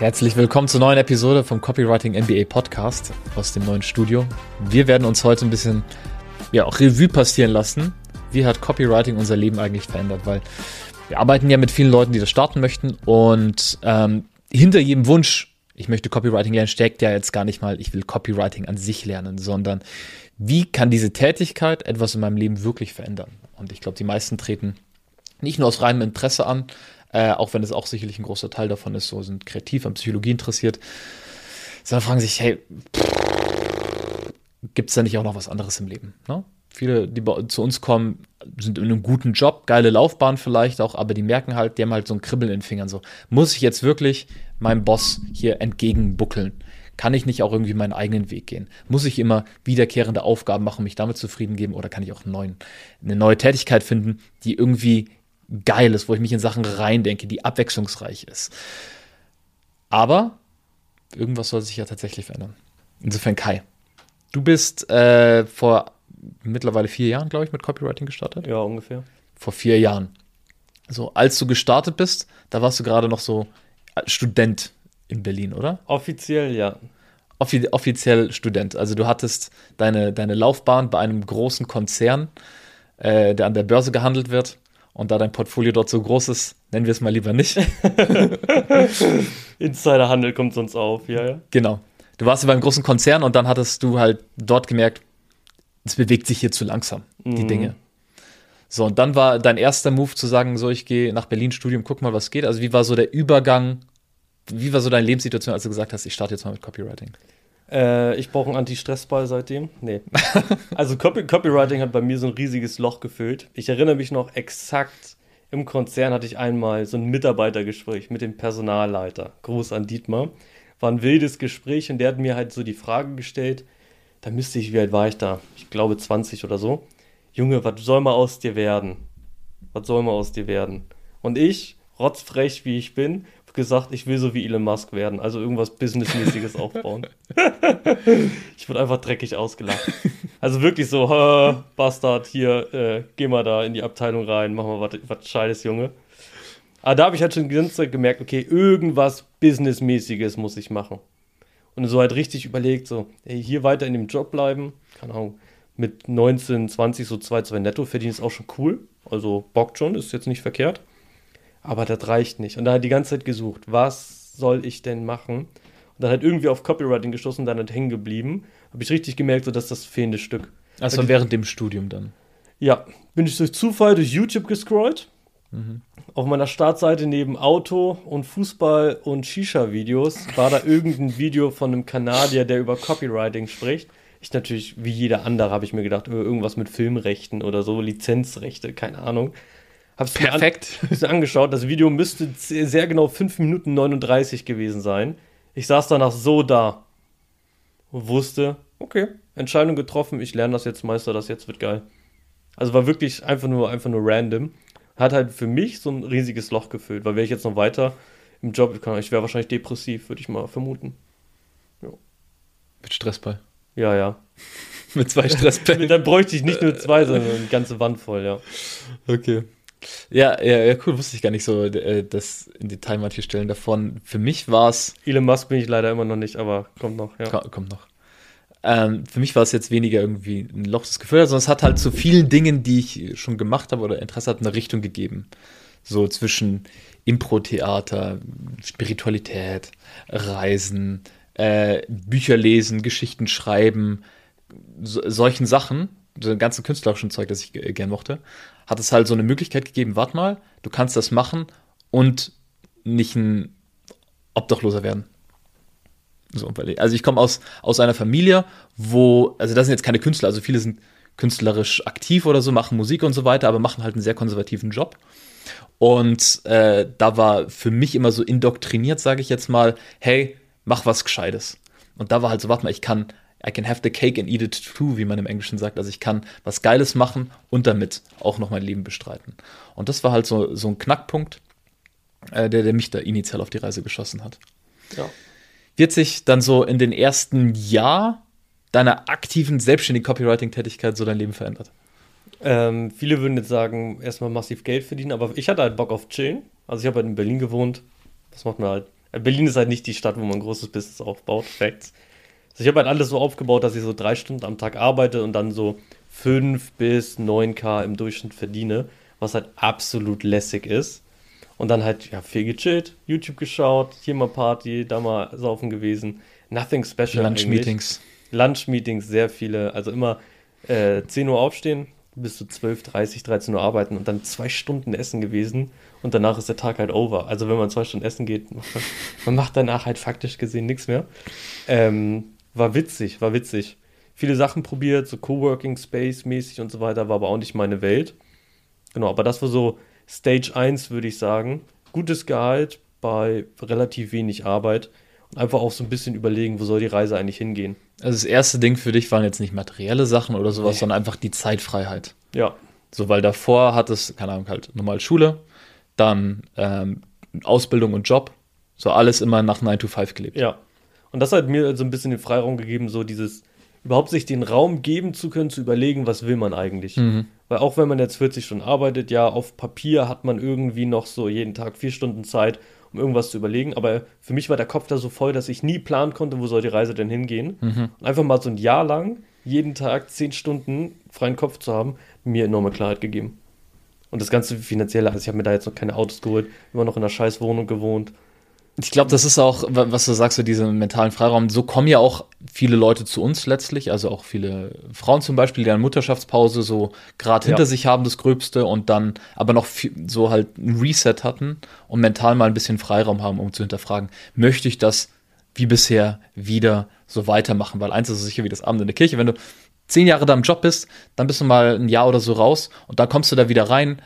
Herzlich willkommen zur neuen Episode vom Copywriting MBA Podcast aus dem neuen Studio. Wir werden uns heute ein bisschen ja, auch Revue passieren lassen. Wie hat Copywriting unser Leben eigentlich verändert? Weil wir arbeiten ja mit vielen Leuten, die das starten möchten und ähm, hinter jedem Wunsch, ich möchte Copywriting lernen, steckt ja jetzt gar nicht mal, ich will Copywriting an sich lernen, sondern wie kann diese Tätigkeit etwas in meinem Leben wirklich verändern? Und ich glaube, die meisten treten nicht nur aus reinem Interesse an, äh, auch wenn es auch sicherlich ein großer Teil davon ist, so sind kreativ an Psychologie interessiert, sondern fragen sich, hey, gibt es da nicht auch noch was anderes im Leben? Ne? Viele, die zu uns kommen, sind in einem guten Job, geile Laufbahn vielleicht auch, aber die merken halt, die haben halt so ein Kribbeln in den Fingern. So, muss ich jetzt wirklich meinem Boss hier entgegenbuckeln? Kann ich nicht auch irgendwie meinen eigenen Weg gehen? Muss ich immer wiederkehrende Aufgaben machen, mich damit zufrieden geben oder kann ich auch neuen, eine neue Tätigkeit finden, die irgendwie geil ist, wo ich mich in Sachen reindenke, die abwechslungsreich ist. Aber irgendwas soll sich ja tatsächlich verändern. Insofern Kai, du bist äh, vor mittlerweile vier Jahren, glaube ich, mit Copywriting gestartet. Ja, ungefähr. Vor vier Jahren. So, als du gestartet bist, da warst du gerade noch so Student in Berlin, oder? Offiziell, ja. Offi offiziell Student. Also du hattest deine, deine Laufbahn bei einem großen Konzern, äh, der an der Börse gehandelt wird. Und da dein Portfolio dort so groß ist, nennen wir es mal lieber nicht. Insiderhandel kommt sonst auf, ja, ja. Genau. Du warst beim großen Konzern und dann hattest du halt dort gemerkt, es bewegt sich hier zu langsam, die mhm. Dinge. So, und dann war dein erster Move zu sagen, so, ich gehe nach Berlin Studium, guck mal, was geht. Also, wie war so der Übergang? Wie war so deine Lebenssituation, als du gesagt hast, ich starte jetzt mal mit Copywriting? Äh, ich brauche einen Anti-Stress-Ball seitdem. Nee. also Copy Copywriting hat bei mir so ein riesiges Loch gefüllt. Ich erinnere mich noch exakt, im Konzern hatte ich einmal so ein Mitarbeitergespräch mit dem Personalleiter. Gruß an Dietmar. War ein wildes Gespräch und der hat mir halt so die Frage gestellt, da müsste ich, wie alt war ich da? Ich glaube 20 oder so. Junge, was soll mal aus dir werden? Was soll mal aus dir werden? Und ich, rotzfrech wie ich bin, gesagt, ich will so wie Elon Musk werden, also irgendwas Businessmäßiges aufbauen. ich wurde einfach dreckig ausgelacht. Also wirklich so, Bastard, hier, äh, geh mal da in die Abteilung rein, mach mal was Scheides, Junge. Aber da habe ich halt schon die ganze Zeit gemerkt, okay, irgendwas Businessmäßiges muss ich machen. Und so halt richtig überlegt, so, ey, hier weiter in dem Job bleiben, keine Ahnung, mit 19, 20, so 2, 2 netto verdienen ist auch schon cool. Also bockt schon, ist jetzt nicht verkehrt. Aber das reicht nicht. Und da hat die ganze Zeit gesucht, was soll ich denn machen? Und dann hat irgendwie auf Copywriting gestoßen, dann hat hängen geblieben. Habe ich richtig gemerkt, so dass das fehlende Stück. Also während dem Studium dann? Ja, bin ich durch Zufall durch YouTube gescrollt. Mhm. Auf meiner Startseite neben Auto und Fußball und Shisha-Videos war da irgendein Video von einem Kanadier, der über Copywriting spricht. Ich natürlich, wie jeder andere, habe ich mir gedacht, irgendwas mit Filmrechten oder so, Lizenzrechte, keine Ahnung. Hab's Perfekt. Mir, an, angeschaut. Das Video müsste sehr genau 5 Minuten 39 gewesen sein. Ich saß danach so da und wusste, okay, Entscheidung getroffen, ich lerne das jetzt, meister das jetzt, wird geil. Also war wirklich einfach nur, einfach nur random. Hat halt für mich so ein riesiges Loch gefüllt, weil wäre ich jetzt noch weiter im Job, ich wäre wahrscheinlich depressiv, würde ich mal vermuten. Ja. Mit Stressball. Ja, ja. Mit zwei Stressbällen. Dann bräuchte ich nicht nur zwei, sondern eine ganze Wand voll, ja. Okay. Ja, ja, ja, cool, wusste ich gar nicht so, äh, das in Detail manche Stellen davon. Für mich war es. Elon Musk bin ich leider immer noch nicht, aber kommt noch, ja. Kommt noch. Ähm, für mich war es jetzt weniger irgendwie ein Loch, das Gefühl, sondern es hat halt zu vielen Dingen, die ich schon gemacht habe oder Interesse hatte, eine Richtung gegeben. So zwischen Impro-Theater, Spiritualität, Reisen, äh, Bücher lesen, Geschichten schreiben, so, solchen Sachen, so ein ganzen künstlerischen Zeug, das ich gern mochte hat es halt so eine Möglichkeit gegeben, warte mal, du kannst das machen und nicht ein Obdachloser werden. So, also ich komme aus, aus einer Familie, wo, also das sind jetzt keine Künstler, also viele sind künstlerisch aktiv oder so, machen Musik und so weiter, aber machen halt einen sehr konservativen Job. Und äh, da war für mich immer so indoktriniert, sage ich jetzt mal, hey, mach was Gescheites. Und da war halt so, warte mal, ich kann I can have the cake and eat it too, wie man im Englischen sagt. Also ich kann was Geiles machen und damit auch noch mein Leben bestreiten. Und das war halt so, so ein Knackpunkt, äh, der, der mich da initial auf die Reise geschossen hat. Ja. Wird sich dann so in den ersten Jahr deiner aktiven, selbstständigen Copywriting-Tätigkeit so dein Leben verändert? Ähm, viele würden jetzt sagen, erstmal massiv Geld verdienen, aber ich hatte halt Bock auf Chillen. Also ich habe halt in Berlin gewohnt. Das macht mir halt Berlin ist halt nicht die Stadt, wo man ein großes Business aufbaut. Facts. Also ich habe halt alles so aufgebaut, dass ich so drei Stunden am Tag arbeite und dann so 5 bis 9k im Durchschnitt verdiene, was halt absolut lässig ist. Und dann halt, ja, viel gechillt, YouTube geschaut, hier mal Party, da mal saufen gewesen. Nothing special. Lunch-Meetings. Lunch-Meetings, sehr viele. Also immer äh, 10 Uhr aufstehen, bis zu 12, 30, 13 Uhr arbeiten und dann zwei Stunden essen gewesen. Und danach ist der Tag halt over. Also wenn man zwei Stunden essen geht, man macht danach halt faktisch gesehen nichts mehr. Ähm, war witzig, war witzig. Viele Sachen probiert, so Coworking Space mäßig und so weiter, war aber auch nicht meine Welt. Genau, aber das war so Stage 1, würde ich sagen. Gutes Gehalt bei relativ wenig Arbeit und einfach auch so ein bisschen überlegen, wo soll die Reise eigentlich hingehen. Also das erste Ding für dich waren jetzt nicht materielle Sachen oder sowas, nee. sondern einfach die Zeitfreiheit. Ja. So, weil davor hat es, keine Ahnung, halt normal Schule, dann ähm, Ausbildung und Job, so alles immer nach 9 to 5 gelebt. Ja. Und das hat mir so ein bisschen den Freiraum gegeben, so dieses überhaupt sich den Raum geben zu können, zu überlegen, was will man eigentlich. Mhm. Weil auch wenn man jetzt 40 Stunden arbeitet, ja, auf Papier hat man irgendwie noch so jeden Tag vier Stunden Zeit, um irgendwas zu überlegen. Aber für mich war der Kopf da so voll, dass ich nie planen konnte, wo soll die Reise denn hingehen. Mhm. Und einfach mal so ein Jahr lang, jeden Tag zehn Stunden freien Kopf zu haben, mir enorme Klarheit gegeben. Und das ganze Finanzielle, also ich habe mir da jetzt noch keine Autos geholt, immer noch in einer scheiß Wohnung gewohnt. Ich glaube, das ist auch, was du sagst, so diesen mentalen Freiraum. So kommen ja auch viele Leute zu uns letztlich, also auch viele Frauen zum Beispiel, die eine Mutterschaftspause so gerade hinter ja. sich haben, das Gröbste, und dann aber noch so halt ein Reset hatten und mental mal ein bisschen Freiraum haben, um zu hinterfragen, möchte ich das wie bisher wieder so weitermachen? Weil eins ist sicher wie das Abend in der Kirche, wenn du zehn Jahre da im Job bist, dann bist du mal ein Jahr oder so raus und dann kommst du da wieder rein,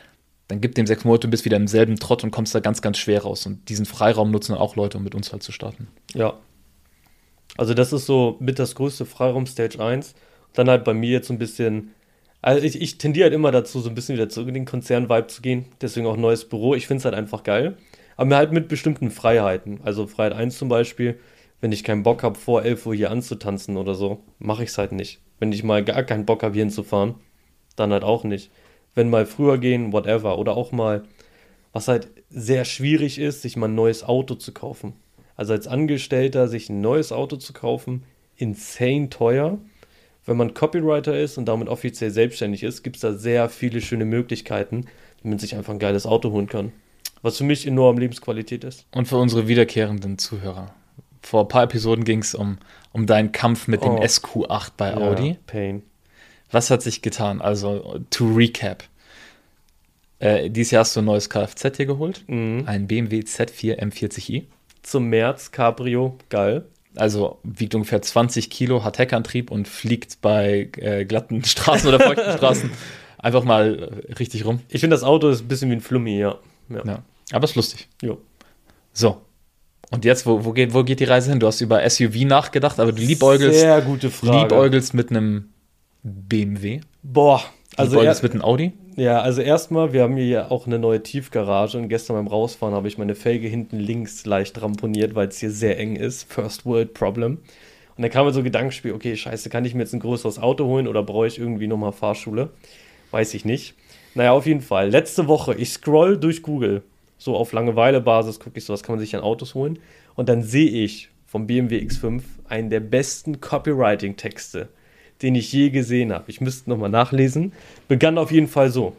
dann gib dem sechs Monate und bist wieder im selben Trott und kommst da ganz, ganz schwer raus. Und diesen Freiraum nutzen auch Leute, um mit uns halt zu starten. Ja. Also das ist so mit das größte Freiraum Stage 1. Dann halt bei mir jetzt so ein bisschen, also ich, ich tendiere halt immer dazu, so ein bisschen wieder zurück in den Konzern-Vibe zu gehen. Deswegen auch neues Büro. Ich finde es halt einfach geil. Aber halt mit bestimmten Freiheiten. Also Freiheit 1 zum Beispiel, wenn ich keinen Bock habe, vor 11 Uhr hier anzutanzen oder so, mache ich es halt nicht. Wenn ich mal gar keinen Bock habe, hier hinzufahren, dann halt auch nicht wenn mal früher gehen, whatever. Oder auch mal, was halt sehr schwierig ist, sich mal ein neues Auto zu kaufen. Also als Angestellter sich ein neues Auto zu kaufen, insane teuer. Wenn man Copywriter ist und damit offiziell selbstständig ist, gibt es da sehr viele schöne Möglichkeiten, wie man sich einfach ein geiles Auto holen kann. Was für mich enorm Lebensqualität ist. Und für unsere wiederkehrenden Zuhörer. Vor ein paar Episoden ging es um, um deinen Kampf mit oh. dem SQ8 bei ja, Audi. Pain. Was hat sich getan? Also, to recap. Äh, dieses Jahr hast du ein neues Kfz hier geholt. Mhm. Ein BMW Z4 M40i. Zum März, Cabrio, geil. Also wiegt ungefähr 20 Kilo, hat Heckantrieb und fliegt bei äh, glatten Straßen oder feuchten Straßen einfach mal richtig rum. Ich finde, das Auto ist ein bisschen wie ein Flummi, ja. ja. ja. Aber ist lustig. Jo. So. Und jetzt, wo, wo, geht, wo geht die Reise hin? Du hast über SUV nachgedacht, aber du liebäugelst, Sehr gute Frage. liebäugelst mit einem BMW? Boah, also er, mit einem Audi? Ja, also erstmal, wir haben hier ja auch eine neue Tiefgarage und gestern beim Rausfahren habe ich meine Felge hinten links leicht ramponiert, weil es hier sehr eng ist. First World Problem. Und dann kam mir so ein Gedankenspiel, okay, scheiße, kann ich mir jetzt ein größeres Auto holen oder brauche ich irgendwie nochmal Fahrschule? Weiß ich nicht. Naja, auf jeden Fall. Letzte Woche, ich scroll durch Google. So auf Langeweile-Basis gucke ich so, was kann man sich an Autos holen. Und dann sehe ich vom BMW X5 einen der besten Copywriting-Texte den ich je gesehen habe. Ich müsste nochmal nachlesen. Begann auf jeden Fall so.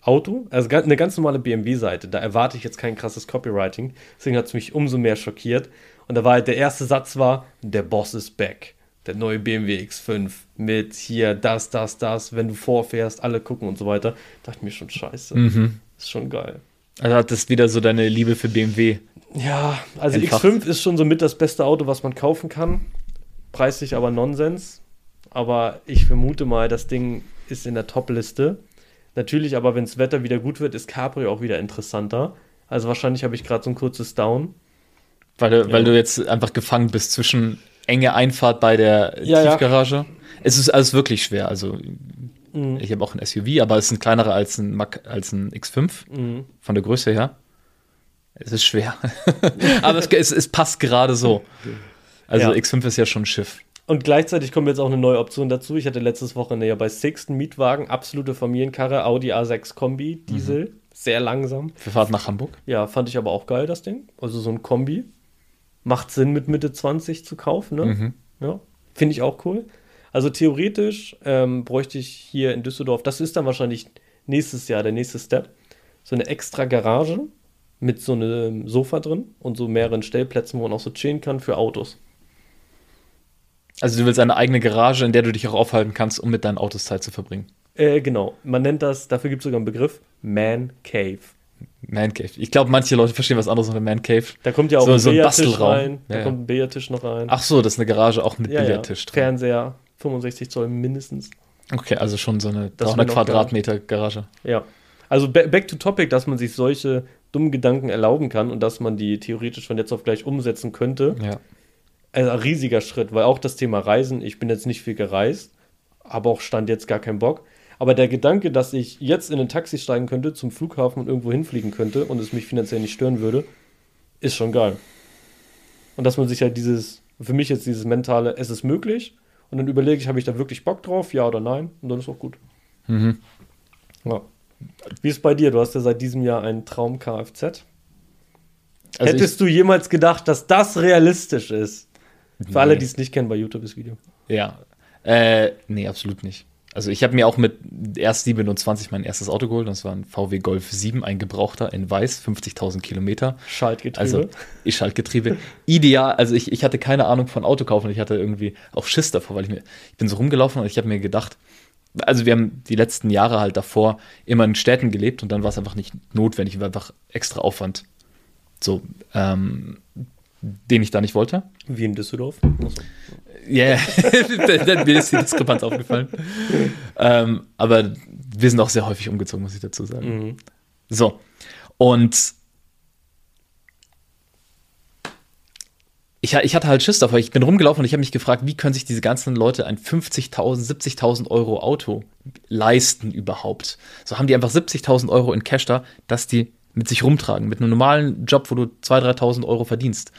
Auto, also eine ganz normale BMW-Seite, da erwarte ich jetzt kein krasses Copywriting, deswegen hat es mich umso mehr schockiert. Und da war halt der erste Satz war, der Boss ist back. Der neue BMW X5 mit hier das, das, das, wenn du vorfährst, alle gucken und so weiter. Da dachte ich mir schon scheiße. Mhm. Ist schon geil. Also hat das wieder so deine Liebe für BMW. Ja, also Entfacht. X5 ist schon so mit das beste Auto, was man kaufen kann. Preislich aber Nonsens aber ich vermute mal, das Ding ist in der Top-Liste. Natürlich, aber wenn das Wetter wieder gut wird, ist Capri auch wieder interessanter. Also wahrscheinlich habe ich gerade so ein kurzes Down. Weil du, ja. weil du jetzt einfach gefangen bist zwischen enge Einfahrt bei der ja, Tiefgarage. Ja. Es ist alles wirklich schwer. Also mhm. ich habe auch ein SUV, aber es ist ein kleinerer als ein, Mac, als ein X5 mhm. von der Größe her. Es ist schwer. aber es, es, es, passt gerade so. Also X5 ist ja schon ein Schiff. Und gleichzeitig kommt jetzt auch eine neue Option dazu. Ich hatte letztes Wochenende ja bei Sixten Mietwagen, absolute Familienkarre, Audi A6 Kombi, Diesel, mhm. sehr langsam. Für Fahrt nach Hamburg? Ja, fand ich aber auch geil, das Ding. Also so ein Kombi. Macht Sinn, mit Mitte 20 zu kaufen, ne? Mhm. Ja, finde ich auch cool. Also theoretisch ähm, bräuchte ich hier in Düsseldorf, das ist dann wahrscheinlich nächstes Jahr der nächste Step, so eine extra Garage mit so einem Sofa drin und so mehreren Stellplätzen, wo man auch so chillen kann für Autos. Also du willst eine eigene Garage, in der du dich auch aufhalten kannst, um mit deinen Autos Zeit zu verbringen. Äh, genau. Man nennt das, dafür gibt es sogar einen Begriff, Man Cave. Man Cave. Ich glaube, manche Leute verstehen was anderes unter Man Cave. Da kommt ja auch So- ein so ein Bastelraum. rein. Da Ja, ja. kommt ein Billardtisch noch rein. Ach so, das ist eine Garage auch mit ja, ja. Billardtisch drin. Fernseher, 65 Zoll mindestens. Okay, also schon so eine Das 300 wär noch Quadratmeter Garage. Ja. Also ba- back to topic, dass man sich solche dummen Gedanken erlauben kann und dass man die theoretisch von jetzt auf gleich umsetzen könnte. Ja. Also ein riesiger Schritt, weil auch das Thema Reisen, ich bin jetzt nicht viel gereist, aber auch stand jetzt gar keinen Bock. Aber der Gedanke, dass ich jetzt in ein Taxi steigen könnte, zum Flughafen und irgendwo hinfliegen könnte und es mich finanziell nicht stören würde, ist schon geil. Und dass man sich halt dieses, für mich jetzt dieses mentale, es ist möglich und dann überlege ich, habe ich da wirklich Bock drauf, ja oder nein, und dann ist auch gut. Mhm. Ja. Wie ist bei dir? Du hast ja seit diesem Jahr einen Traum Kfz. Also Hättest du jemals gedacht, dass das realistisch ist? Für Nee. alle, die es nicht kennen, bei YouTube das Video. ja. Äh, nee, absolut nicht. Also ich habe mir auch mit erst 27 mein erstes Auto geholt. Das war ein VW Golf 7, ein Gebrauchter in Weiß, 50.000 Kilometer. Schaltgetriebe. Also ich Schaltgetriebe. Ideal, also ich, ich hatte keine Ahnung von Autokaufen. Ich hatte irgendwie auch Schiss davor, weil ich mir, ich bin so rumgelaufen und ich habe mir gedacht, also wir haben die letzten Jahre halt davor immer in Städten gelebt und dann war es einfach nicht notwendig, war einfach extra Aufwand. So, ähm, den ich da nicht wollte. Wie in Düsseldorf. Ja, yeah. mir ist die Diskrepanz aufgefallen. ähm, aber wir sind auch sehr häufig umgezogen, muss ich dazu sagen. Mhm. So. Und ich, ich hatte halt Schiss davor. Ich bin rumgelaufen und ich habe mich gefragt, wie können sich diese ganzen Leute ein 50.000, 70.000 Euro Auto leisten überhaupt? So haben die einfach 70.000 Euro in Cash da, dass die mit sich rumtragen. Mit einem normalen Job, wo du 2.000, 3.000 Euro verdienst.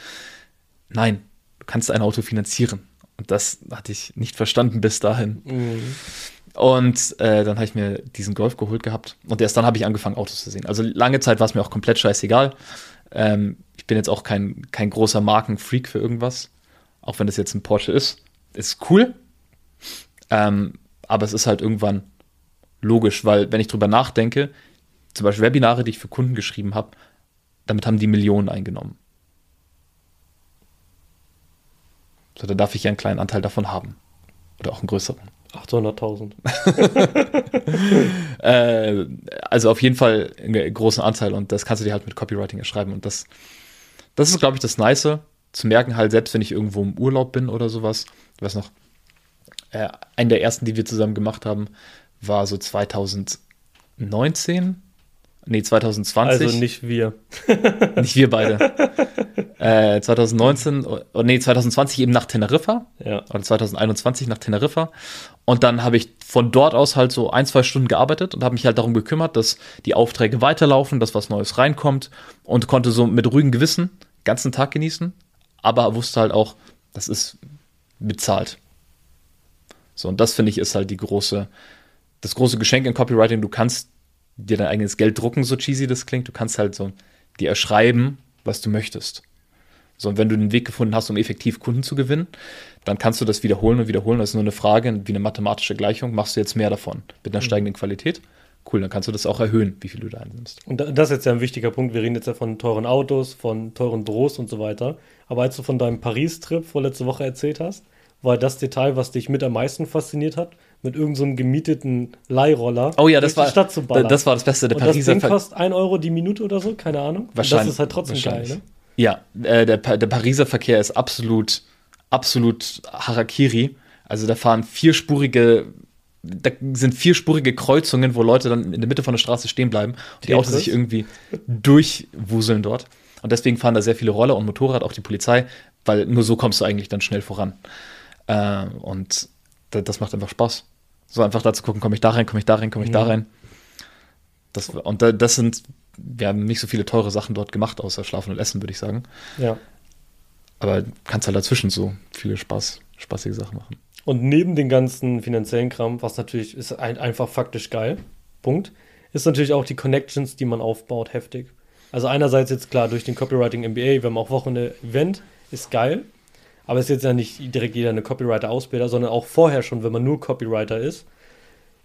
Nein, du kannst ein Auto finanzieren. Und das hatte ich nicht verstanden bis dahin. Mhm. Und äh, dann habe ich mir diesen Golf geholt gehabt. Und erst dann habe ich angefangen, Autos zu sehen. Also lange Zeit war es mir auch komplett scheißegal. Ähm, ich bin jetzt auch kein, kein großer Markenfreak für irgendwas. Auch wenn das jetzt ein Porsche ist. Ist cool. Ähm, aber es ist halt irgendwann logisch, weil wenn ich drüber nachdenke, zum Beispiel Webinare, die ich für Kunden geschrieben habe, damit haben die Millionen eingenommen. So, da darf ich ja einen kleinen Anteil davon haben. Oder auch einen größeren. 800.000. Äh, also auf jeden Fall einen großen Anteil und das kannst du dir halt mit Copywriting erschreiben. Und das, das ist, glaube ich, das Nice, zu merken, halt, selbst wenn ich irgendwo im Urlaub bin oder sowas. Ich weiß noch, äh, einen der ersten, die wir zusammen gemacht haben, war so 2019. Nee, 2020. Also nicht wir. Nicht wir beide. äh, 2019, oh, nee, 2020 eben nach Teneriffa Ja. oder 2021 nach Teneriffa. Und dann habe ich von dort aus halt so ein, zwei Stunden gearbeitet und habe mich halt darum gekümmert, dass die Aufträge weiterlaufen, dass was Neues reinkommt und konnte so mit ruhigem Gewissen den ganzen Tag genießen, aber wusste halt auch, das ist bezahlt. So, und das finde ich ist halt die große, das große Geschenk in Copywriting. Du kannst dir dein eigenes Geld drucken, so cheesy das klingt. Du kannst halt so dir erschreiben, was du möchtest. So, und wenn du den Weg gefunden hast, um effektiv Kunden zu gewinnen, dann kannst du das wiederholen und wiederholen. Das ist nur eine Frage, wie eine mathematische Gleichung. Machst du jetzt mehr davon mit einer steigenden Qualität? Cool, dann kannst du das auch erhöhen, wie viel du da einnimmst. Und da- das ist jetzt ja ein wichtiger Punkt. Wir reden jetzt ja von teuren Autos, von teuren Büros und so weiter. Aber als du von deinem Paris-Trip vorletzte Woche erzählt hast, war das Detail, was dich mit am meisten fasziniert hat, mit irgendeinem so einem gemieteten Leihroller Oh ja, das war, die Stadt zu ballern. das war das Beste. Der und das Pariser Ding Ver kostet 1 Euro die Minute oder so, keine Ahnung. Und Wahrscheinlich. Das ist halt trotzdem geil, ne? Ja, äh, der, Pa- der Pariser Verkehr ist absolut, absolut Harakiri. Also da fahren vierspurige, da sind vierspurige Kreuzungen, wo Leute dann in der Mitte von der Straße stehen bleiben und die Autos sich irgendwie durchwuseln dort. Und deswegen fahren da sehr viele Roller und Motorrad, auch die Polizei, weil nur so kommst du eigentlich dann schnell voran. Äh, und das macht einfach Spaß. So einfach da zu gucken, komme ich da rein, komme ich da rein, komme ich da Mhm. rein. Das, und da, das sind, wir haben nicht so viele teure Sachen dort gemacht, außer Schlafen und Essen, würde ich sagen. Ja. Aber kannst halt dazwischen so viele Spaß, spaßige Sachen machen. Und neben den ganzen finanziellen Kram, was natürlich ist ein, einfach faktisch geil, Punkt, ist natürlich auch die Connections, die man aufbaut, heftig. Also einerseits jetzt klar durch den Copywriting MBA, wir haben auch Wochenende Event, ist geil. Aber es ist jetzt ja nicht direkt jeder eine Copywriter-Ausbilder, sondern auch vorher schon, wenn man nur Copywriter ist.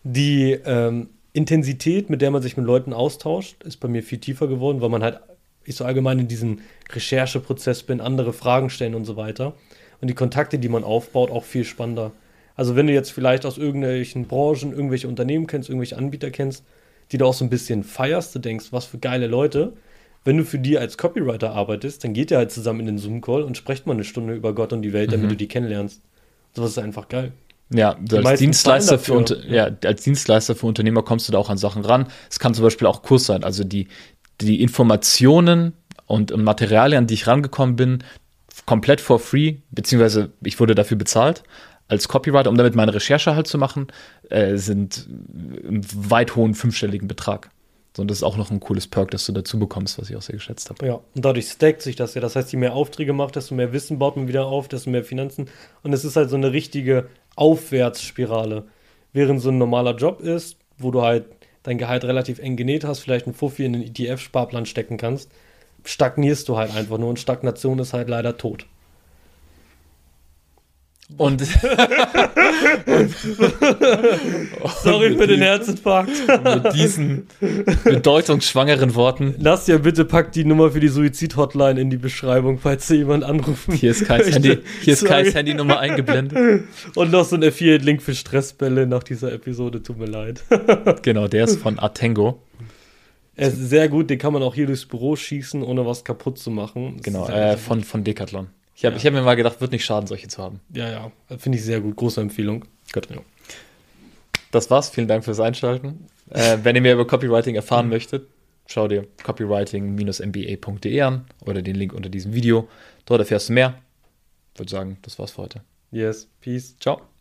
Die ähm, Intensität, mit der man sich mit Leuten austauscht, ist bei mir viel tiefer geworden, weil man halt, ich so allgemein in diesem Rechercheprozess bin, andere Fragen stellen und so weiter. Und die Kontakte, die man aufbaut, auch viel spannender. Also wenn du jetzt vielleicht aus irgendwelchen Branchen irgendwelche Unternehmen kennst, irgendwelche Anbieter kennst, die du auch so ein bisschen feierst, du denkst, was für geile Leute, wenn du für die als Copywriter arbeitest, dann geht ihr halt zusammen in den Zoom-Call und sprecht mal eine Stunde über Gott und die Welt, damit mhm. du die kennenlernst. Sowas ist einfach geil. Ja, als Dienstleister, für, ja, als Dienstleister für Unternehmer kommst du da auch an Sachen ran. Es kann zum Beispiel auch Kurs sein. Also die, die Informationen und Materialien, die ich rangekommen bin, komplett for free, beziehungsweise ich wurde dafür bezahlt als Copywriter, um damit meine Recherche halt zu machen, äh, sind im weit hohen fünfstelligen Betrag. So, und das ist auch noch ein cooles Perk, das du dazu bekommst, was ich auch sehr geschätzt habe. Ja, und dadurch stackt sich das ja. Das heißt, je mehr Aufträge macht, desto mehr Wissen baut man wieder auf, desto mehr Finanzen. Und es ist halt so eine richtige Aufwärtsspirale. Während so ein normaler Job ist, wo du halt dein Gehalt relativ eng genäht hast, vielleicht ein Fuffi in den ETF-Sparplan stecken kannst, stagnierst du halt einfach nur. Und Stagnation ist halt leider tot. Und, Sorry für den Herzinfarkt. mit diesen bedeutungsschwangeren Worten. Lass ja bitte packt die Nummer für die Suizid-Hotline in die Beschreibung, falls ihr jemand anrufen Hier ist Kais, Handy, hier ist Kais Handynummer eingeblendet. Und noch so ein Affiliate-Link für Stressbälle nach dieser Episode, tut mir leid. genau, der ist von Atengo. Er ist sehr gut, den kann man auch hier durchs Büro schießen, ohne was kaputt zu machen. Das genau, äh, von, von Decathlon. Ich habe ja. hab mir mal gedacht, wird nicht schaden, solche zu haben. Ja, ja, finde ich sehr gut. Große Empfehlung. Gut. Ja. Das war's. Vielen Dank fürs Einschalten. äh, wenn ihr mehr über Copywriting erfahren mhm. möchtet, schau dir copywriting-mba.de an oder den Link unter diesem Video. Dort erfährst du mehr. Ich würde sagen, das war's für heute. Yes. Peace. Ciao.